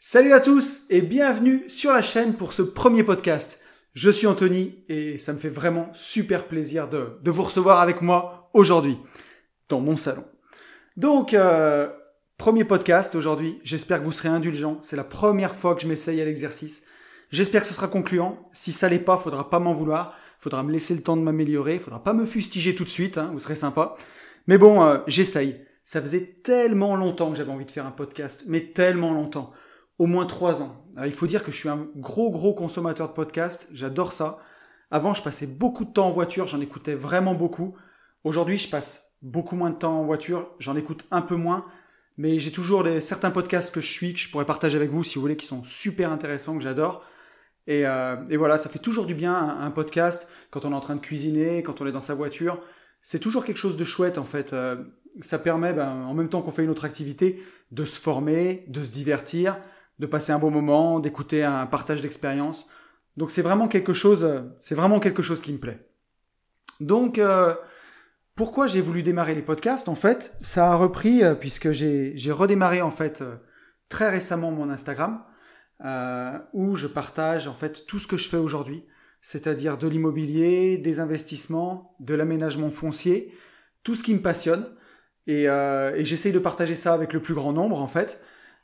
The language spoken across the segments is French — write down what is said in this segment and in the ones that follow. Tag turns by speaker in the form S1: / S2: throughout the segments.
S1: Salut à tous et bienvenue sur la chaîne pour ce premier podcast. Je suis Anthony et ça me fait vraiment super plaisir de, vous recevoir avec moi aujourd'hui dans mon salon. Donc, euh, premier podcast aujourd'hui. J'espère que vous serez indulgents. C'est la première fois que je m'essaye à l'exercice. J'espère que ce sera concluant. Si ça l'est pas, faudra pas m'en vouloir. Faudra me laisser le temps de m'améliorer. Faudra pas me fustiger tout de suite. Hein, vous serez sympa. Mais bon, euh, j'essaye. Ça faisait tellement longtemps que j'avais envie de faire un podcast, mais tellement longtemps au moins trois ans. il faut dire que je suis un gros gros consommateur de podcasts, j'adore ça. Avant, je passais beaucoup de temps en voiture, j'en écoutais vraiment beaucoup. Aujourd'hui, je passe beaucoup moins de temps en voiture, j'en écoute un peu moins, mais j'ai toujours des, certains podcasts que je suis, que je pourrais partager avec vous si vous voulez, qui sont super intéressants, que j'adore. Et, euh, voilà, ça fait toujours du bien un, podcast quand on est en train de cuisiner, quand on est dans sa voiture. C'est toujours quelque chose de chouette en fait. Euh, ça permet, ben, en même temps qu'on fait une autre activité, de se former, de se divertir, de passer un bon moment, d'écouter un partage d'expérience. Donc c'est vraiment quelque chose, c'est vraiment quelque chose qui me plaît. Donc euh, pourquoi j'ai voulu démarrer les podcasts? En fait, ça a repris euh, puisque j'ai redémarré en fait euh, très récemment mon Instagram où je partage en fait tout ce que je fais aujourd'hui, c'est-à-dire de l'immobilier, des investissements, de l'aménagement foncier, tout ce qui me passionne. Et, et j'essaye de partager ça avec le plus grand nombre en fait.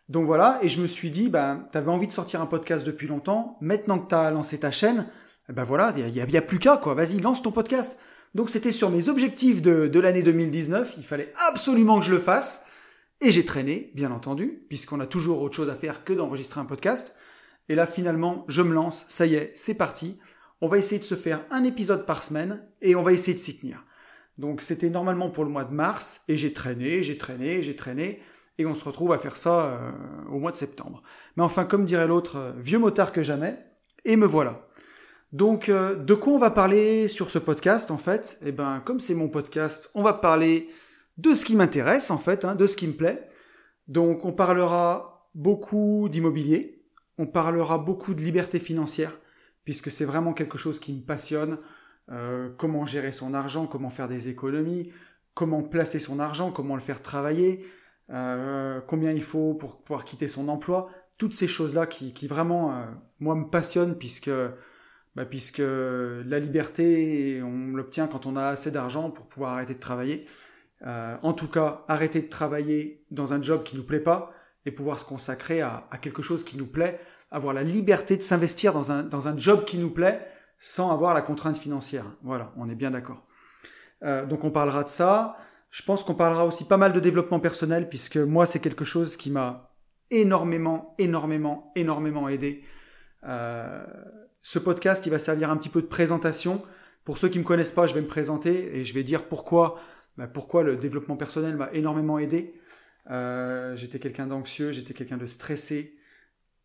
S1: Donc voilà, et je me suis dit, bah, tu avais envie de sortir un podcast depuis longtemps, maintenant que tu as lancé ta chaîne, ben voilà, il n'y a, plus qu'à, quoi, vas-y, lance ton podcast. Donc c'était sur mes objectifs de, de l'année 2019, il fallait absolument que je le fasse, et j'ai traîné, bien entendu, puisqu'on a toujours autre chose à faire que d'enregistrer un podcast. Et là, finalement, je me lance, ça y est, c'est parti. On va essayer de se faire un épisode par semaine, et on va essayer de s'y tenir. Donc c'était normalement pour le mois de mars, et j'ai traîné, j'ai traîné, j'ai traîné et on se retrouve à faire ça euh, au mois de septembre. Mais enfin, comme dirait l'autre, euh, vieux motard que jamais, et me voilà. Donc, euh, de quoi on va parler sur ce podcast, en fait? Eh ben, comme c'est mon podcast, on va parler de ce qui m'intéresse, en fait, hein, de ce qui me plaît. Donc, on parlera beaucoup d'immobilier, on parlera beaucoup de liberté financière, puisque c'est vraiment quelque chose qui me passionne. comment gérer son argent, comment faire des économies, comment placer son argent, comment le faire travailler, euh, combien il faut pour pouvoir quitter son emploi, toutes ces choses-là qui, qui vraiment, euh, moi, me passionnent puisque, bah, puisque la liberté, on l'obtient quand on a assez d'argent pour pouvoir arrêter de travailler. Euh, en tout cas, arrêter de travailler dans un job qui nous plaît pas et pouvoir se consacrer à, à quelque chose qui nous plaît, avoir la liberté de s'investir dans un, dans un job qui nous plaît sans avoir la contrainte financière. Voilà, on est bien d'accord. Euh, donc on parlera de ça. Je pense qu'on parlera aussi pas mal de développement personnel, puisque moi, c'est quelque chose qui m'a énormément, énormément, énormément aidé. Euh, ce podcast, il va servir un petit peu de présentation. Pour ceux qui ne me connaissent pas, je vais me présenter et je vais dire pourquoi, bah, pourquoi le développement personnel m'a énormément aidé. Euh, j'étais quelqu'un d'anxieux, j'étais quelqu'un de stressé,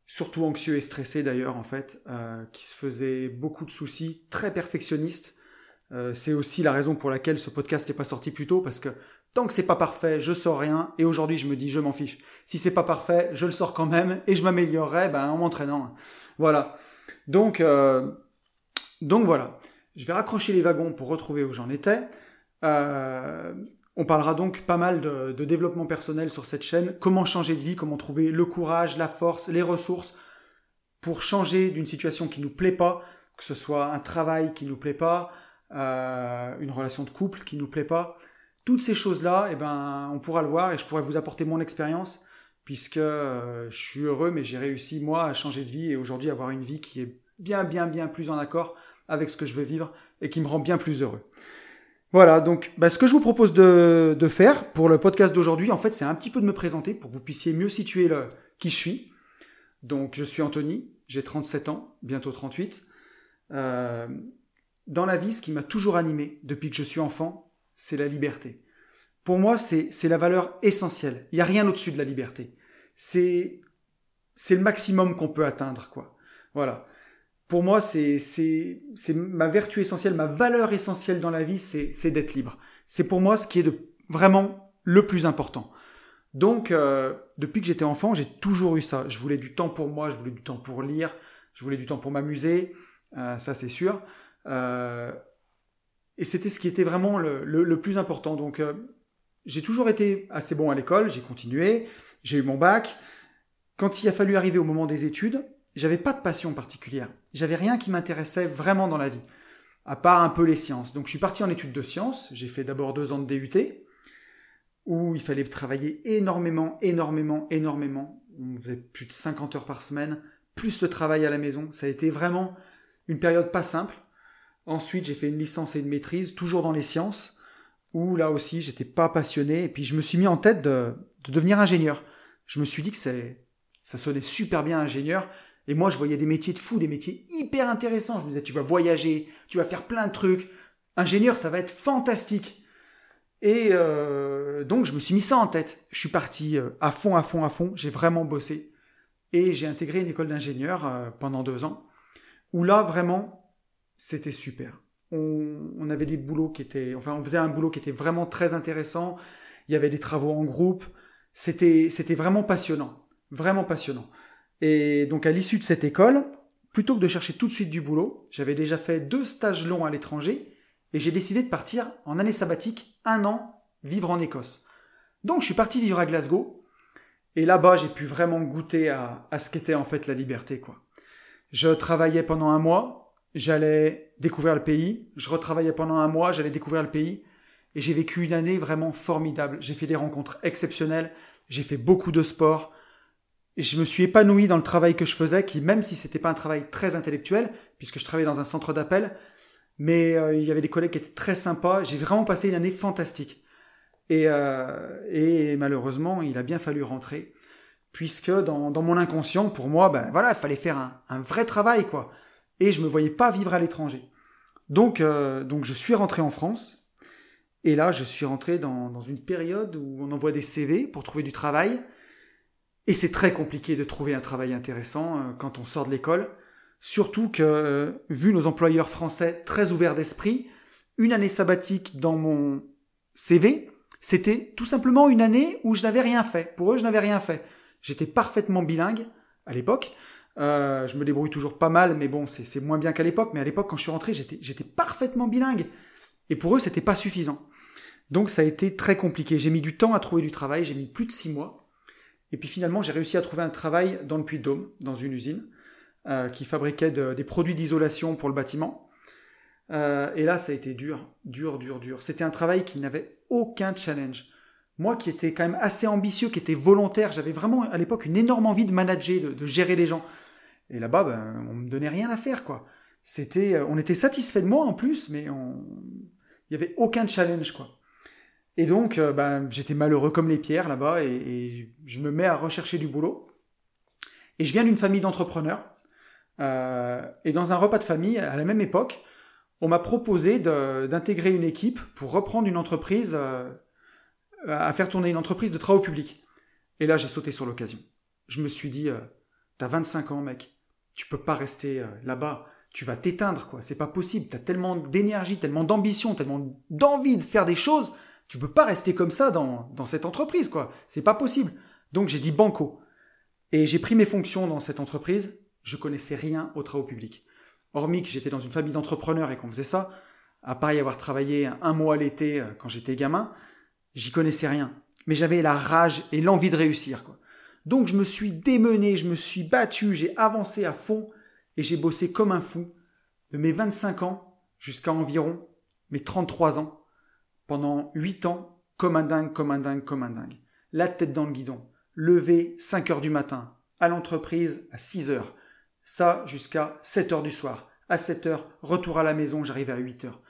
S1: surtout anxieux et stressé d'ailleurs en fait, euh, qui se faisait beaucoup de soucis, très perfectionniste. Euh, c'est aussi la raison pour laquelle ce podcast n'est pas sorti plus tôt, parce que tant que c'est pas parfait, je sors rien, et aujourd'hui je me dis je m'en fiche. Si c'est pas parfait, je le sors quand même, et je m'améliorerai ben, en m'entraînant. Voilà. Donc, euh, donc voilà. Je vais raccrocher les wagons pour retrouver où j'en étais. Euh, on parlera donc pas mal de, de, développement personnel sur cette chaîne, comment changer de vie, comment trouver le courage, la force, les ressources pour changer d'une situation qui nous plaît pas, que ce soit un travail qui nous plaît pas, euh, une relation de couple qui nous plaît pas. Toutes ces choses-là, eh ben, on pourra le voir et je pourrais vous apporter mon expérience puisque euh, je suis heureux, mais j'ai réussi moi à changer de vie et aujourd'hui avoir une vie qui est bien, bien, bien plus en accord avec ce que je veux vivre et qui me rend bien plus heureux. Voilà, donc bah, ce que je vous propose de, de faire pour le podcast d'aujourd'hui, en fait, c'est un petit peu de me présenter pour que vous puissiez mieux situer le, qui je suis. Donc, je suis Anthony, j'ai 37 ans, bientôt 38. Euh, dans la vie, ce qui m'a toujours animé depuis que je suis enfant, c'est la liberté. Pour moi, c'est la valeur essentielle. Il n'y a rien au-dessus de la liberté. C'est le maximum qu'on peut atteindre, quoi. Voilà. Pour moi, c'est ma vertu essentielle, ma valeur essentielle dans la vie, c'est d'être libre. C'est pour moi ce qui est de vraiment le plus important. Donc, euh, depuis que j'étais enfant, j'ai toujours eu ça. Je voulais du temps pour moi, je voulais du temps pour lire, je voulais du temps pour m'amuser, euh, ça c'est sûr. Euh, et c'était ce qui était vraiment le, plus important. Donc, euh, j'ai toujours été assez bon à l'école, j'ai continué, j'ai eu mon bac. quand il a fallu arriver au moment des études, j'avais pas de passion particulière. J'avais rien qui m'intéressait vraiment dans la vie, à part un peu les sciences. Donc je suis parti en études de sciences. J'ai fait d'abord deux ans de DUT, où il fallait travailler énormément, énormément, énormément. On faisait plus de 50 heures par semaine, plus le travail à la maison. Ça a été vraiment une période pas simple. Ensuite, j'ai fait une licence et une maîtrise, toujours dans les sciences, où là aussi, j'étais pas passionné. Et puis, je me suis mis en tête de, devenir ingénieur. Je me suis dit que ça sonnait super bien ingénieur. Et moi, je voyais des métiers de fou, des métiers hyper intéressants. Je me disais, tu vas voyager, tu vas faire plein de trucs. Ingénieur, ça va être fantastique. Et euh, donc, je me suis mis ça en tête. Je suis parti euh, à fond, à fond, à fond. J'ai vraiment bossé. Et j'ai intégré une école d'ingénieur euh, pendant deux ans, où là, vraiment, c'était super. On, avait des boulots qui étaient, enfin, on faisait un boulot qui était vraiment très intéressant. Il y avait des travaux en groupe. C'était, c'était vraiment passionnant, vraiment passionnant. Et donc, à l'issue de cette école, plutôt que de chercher tout de suite du boulot, j'avais déjà fait deux stages longs à l'étranger et j'ai décidé de partir en année sabbatique, un an, vivre en Écosse. Donc, je suis parti vivre à Glasgow et là-bas, j'ai pu vraiment goûter à, ce qu'était en fait la liberté, quoi. Je travaillais pendant un mois, j'allais découvrir le pays, je retravaillais pendant un mois, j'allais découvrir le pays, et j'ai vécu une année vraiment formidable. J'ai fait des rencontres exceptionnelles, j'ai fait beaucoup de sport, et je me suis épanoui dans le travail que je faisais, qui même si c'était pas un travail très intellectuel, puisque je travaillais dans un centre d'appel, mais euh, il y avait des collègues qui étaient très sympas, j'ai vraiment passé une année fantastique. Euh, et, malheureusement, il a bien fallu rentrer, puisque dans, mon inconscient, pour moi, ben voilà, il fallait faire un, vrai travail, quoi. Et je me voyais pas vivre à l'étranger. Donc, euh, donc je suis rentré en France, et là, je suis rentré dans, une période où on envoie des CV pour trouver du travail, et c'est très compliqué de trouver un travail intéressant euh, quand on sort de l'école. Surtout que, vu nos employeurs français très ouverts d'esprit, une année sabbatique dans mon CV, c'était tout simplement une année où je n'avais rien fait. Pour eux, je n'avais rien fait. J'étais parfaitement bilingue à l'époque. Euh, je me débrouille toujours pas mal, mais bon, c'est moins bien qu'à l'époque. Mais à l'époque, quand je suis rentré, j'étais parfaitement bilingue. Et pour eux, c'était pas suffisant. Donc ça a été très compliqué. J'ai mis du temps à trouver du travail. J'ai mis plus de six mois. Et puis finalement, j'ai réussi à trouver un travail dans le Puy-de-Dôme, dans une usine, euh, qui fabriquait des produits d'isolation pour le bâtiment. Euh, et là, ça a été dur, dur, dur, dur. C'était un travail qui n'avait aucun challenge. Moi qui étais quand même assez ambitieux, qui était volontaire, j'avais vraiment à l'époque une énorme envie de manager, de, gérer les gens. Et là-bas, ben, on me donnait rien à faire, quoi. C'était, euh, on était satisfait de moi en plus, mais on... il y avait aucun challenge, quoi. Et donc, euh, ben, j'étais malheureux comme les pierres là-bas, et, je me mets à rechercher du boulot. Et je viens d'une famille d'entrepreneurs. et dans un repas de famille, à la même époque, on m'a proposé d'intégrer une équipe pour reprendre une entreprise, euh, à faire tourner une entreprise de travaux publics. Et là, j'ai sauté sur l'occasion. Je me suis dit, euh, t'as 25 ans, mec, tu peux pas rester euh, là-bas, tu vas t'éteindre, quoi. C'est pas possible. T'as tellement d'énergie, tellement d'ambition, tellement d'envie de faire des choses, tu peux pas rester comme ça dans, dans cette entreprise, quoi. C'est pas possible. Donc j'ai dit banco. Et j'ai pris mes fonctions dans cette entreprise. Je connaissais rien aux travaux publics hormis que j'étais dans une famille d'entrepreneurs et qu'on faisait ça, à part y avoir travaillé un mois l'été euh, quand j'étais gamin, j'y connaissais rien. Mais j'avais la rage et l'envie de réussir. Quoi. Donc je me suis démené, je me suis battu, j'ai avancé à fond et j'ai bossé comme un fou de mes 25 ans jusqu'à environ mes 33 ans, pendant 8 ans, comme un dingue, comme un dingue, comme un dingue. La tête dans le guidon, levé 5 heures du matin, à l'entreprise à 6 heures, ça jusqu'à 7 heures du soir. À 7 heures, retour à la maison, j'arrivais à 8 heures.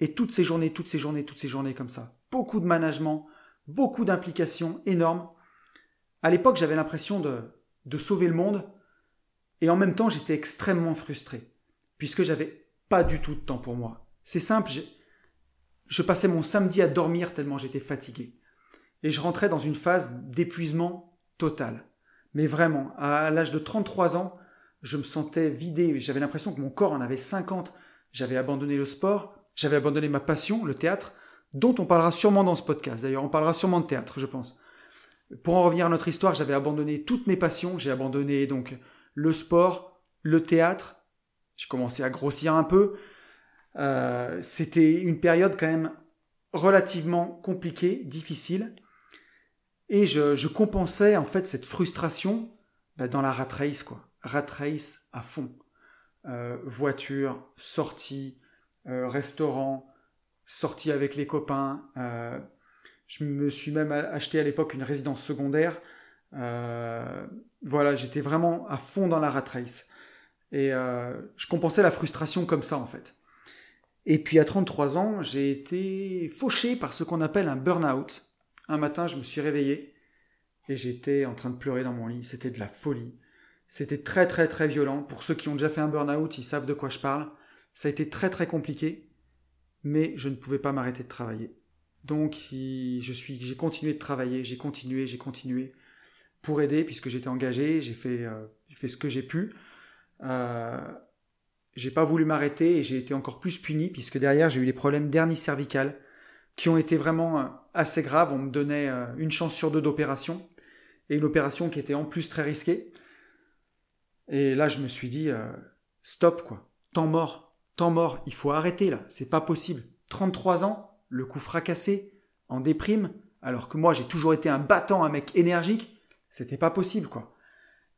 S1: Et toutes ces journées, toutes ces journées, toutes ces journées comme ça. Beaucoup de management, beaucoup d'implications énormes. À l'époque, j'avais l'impression de, de sauver le monde. Et en même temps, j'étais extrêmement frustré. Puisque j'avais pas du tout de temps pour moi. C'est simple, je passais mon samedi à dormir tellement j'étais fatigué. Et je rentrais dans une phase d'épuisement total. Mais vraiment, à l'âge de 33 ans, je me sentais vidé, j'avais l'impression que mon corps en avait 50. J'avais abandonné le sport, j'avais abandonné ma passion, le théâtre, dont on parlera sûrement dans ce podcast. D'ailleurs, on parlera sûrement de théâtre, je pense. Pour en revenir à notre histoire, j'avais abandonné toutes mes passions. J'ai abandonné donc le sport, le théâtre. J'ai commencé à grossir un peu. Euh, c'était une période quand même relativement compliquée, difficile. Et je, je compensais en fait cette frustration bah, dans la rat race, quoi. Rat race à fond. Euh, voiture, sortie, euh, restaurant, sortie avec les copains. Euh, je me suis même acheté à l'époque une résidence secondaire. voilà, j'étais vraiment à fond dans la rat race. Et je compensais la frustration comme ça, en fait. Et puis à 33 ans, j'ai été fauché par ce qu'on appelle un burn-out. Un matin, je me suis réveillé et j'étais en train de pleurer dans mon lit. C'était de la folie. C'était très très très violent. Pour ceux qui ont déjà fait un burn-out, ils savent de quoi je parle. Ça a été très très compliqué, mais je ne pouvais pas m'arrêter de travailler. Donc je suis, j'ai continué de travailler, j'ai continué, j'ai continué pour aider puisque j'étais engagé, j'ai fait, euh, fait ce que j'ai pu. Euh, j'ai pas voulu m'arrêter et j'ai été encore plus puni puisque derrière j'ai eu des problèmes d'hernie cervicale qui ont été vraiment euh, assez graves. On me donnait euh, une chance sur deux d'opération et une opération qui était en plus très risquée. Et là je me suis dit euh, stop quoi, temps mort, temps mort, il faut arrêter là, c'est pas possible. 33 ans, le coup fracassé, en déprime, alors que moi j'ai toujours été un battant, un mec énergique, c'était pas possible quoi.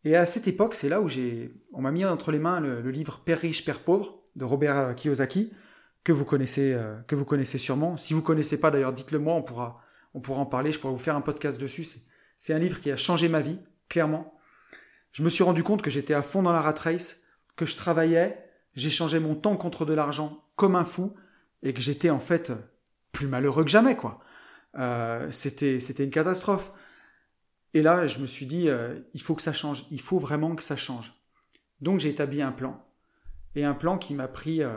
S1: Et à cette époque, c'est là où j'ai, on m'a mis entre les mains le, livre Père riche, Père pauvre de Robert Kiyosaki, que vous connaissez, euh, que vous connaissez sûrement. Si vous connaissez pas, d'ailleurs, dites-le moi, on pourra, on pourra en parler. Je pourrais vous faire un podcast dessus. C'est un livre qui a changé ma vie, clairement. Je me suis rendu compte que j'étais à fond dans la rat race, que je travaillais, j'échangeais mon temps contre de l'argent comme un fou, et que j'étais en fait plus malheureux que jamais, quoi. Euh, c'était, une catastrophe. Et là, je me suis dit, euh, il faut que ça change, il faut vraiment que ça change. Donc j'ai établi un plan. Et un plan qui m'a pris euh,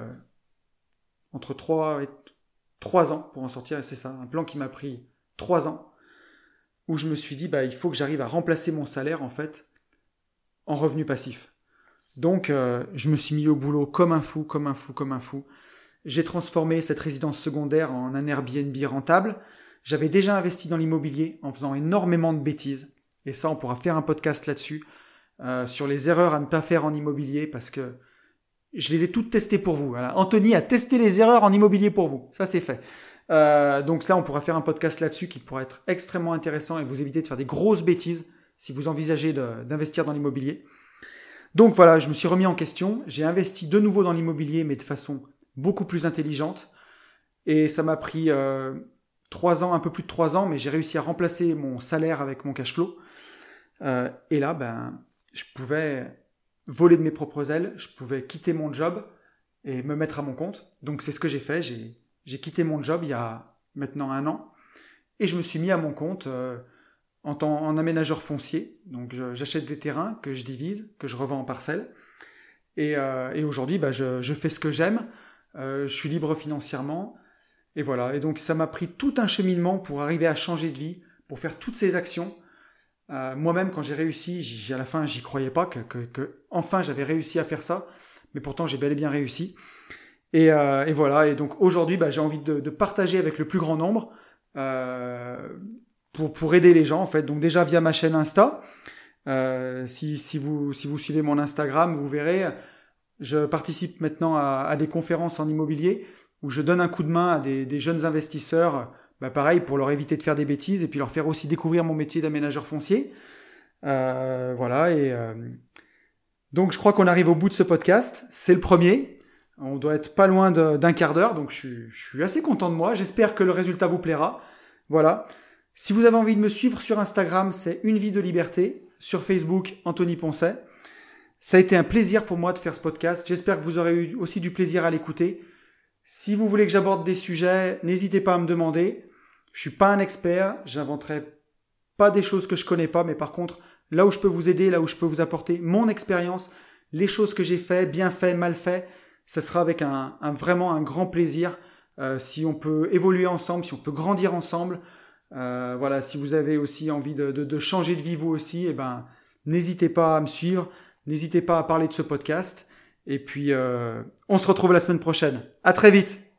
S1: entre 3 et 3 ans pour en sortir, c'est ça, un plan qui m'a pris 3 ans, où je me suis dit, bah, il faut que j'arrive à remplacer mon salaire, en fait, en revenu passif. Donc euh, je me suis mis au boulot comme un fou, comme un fou, comme un fou. J'ai transformé cette résidence secondaire en un Airbnb rentable. J'avais déjà investi dans l'immobilier en faisant énormément de bêtises. Et ça, on pourra faire un podcast là-dessus, euh, sur les erreurs à ne pas faire en immobilier, parce que je les ai toutes testées pour vous. Anthony a testé les erreurs en immobilier pour vous. Ça, c'est fait. Euh, donc là, on pourra faire un podcast là-dessus qui pourra être extrêmement intéressant et vous éviter de faire des grosses bêtises si vous envisagez d'investir dans l'immobilier. Donc voilà, je me suis remis en question. J'ai investi de nouveau dans l'immobilier, mais de façon beaucoup plus intelligente. Et ça m'a pris euh, trois ans, un peu plus de trois ans, mais j'ai réussi à remplacer mon salaire avec mon cash flow. Euh, et là, ben, je pouvais voler de mes propres ailes, je pouvais quitter mon job et me mettre à mon compte. Donc c'est ce que j'ai fait. J'ai quitté mon job il y a maintenant un an et je me suis mis à mon compte euh, en, tant, en aménageur foncier. Donc j'achète des terrains que je divise, que je revends en parcelles. Et, euh, et aujourd'hui, ben, je, fais ce que j'aime. je suis libre financièrement. Et voilà. Et donc ça m'a pris tout un cheminement pour arriver à changer de vie, pour faire toutes ces actions. Euh, moi-même, quand j'ai réussi, à la fin, j'y croyais pas que, enfin j'avais réussi à faire ça, mais pourtant j'ai bel et bien réussi. Et, euh, et voilà. Et donc aujourd'hui, bah, j'ai envie de, partager avec le plus grand nombre euh, pour, aider les gens en fait. Donc déjà via ma chaîne Insta. Euh, si, vous, suivez mon Instagram, vous verrez, je participe maintenant à, à des conférences en immobilier où je donne un coup de main à des, jeunes investisseurs, bah pareil, pour leur éviter de faire des bêtises et puis leur faire aussi découvrir mon métier d'aménageur foncier. Euh, voilà, et euh, donc je crois qu'on arrive au bout de ce podcast. C'est le premier. On doit être pas loin d'un quart d'heure, donc je suis, assez content de moi. J'espère que le résultat vous plaira. Voilà. Si vous avez envie de me suivre sur Instagram, c'est Une vie de liberté. Sur Facebook, Anthony Poncet. Ça a été un plaisir pour moi de faire ce podcast. J'espère que vous aurez eu aussi du plaisir à l'écouter. Si vous voulez que j'aborde des sujets, n'hésitez pas à me demander. Je suis pas un expert, j'inventerai pas des choses que je connais pas, mais par contre, là où je peux vous aider, là où je peux vous apporter mon expérience, les choses que j'ai fait, bien fait, mal fait, ce sera avec un, vraiment un grand plaisir. Euh, si on peut évoluer ensemble, si on peut grandir ensemble, euh, voilà, si vous avez aussi envie de, changer de vie vous aussi, eh ben, n'hésitez pas à me suivre, n'hésitez pas à parler de ce podcast. Et puis, euh, on se retrouve la semaine prochaine. À très vite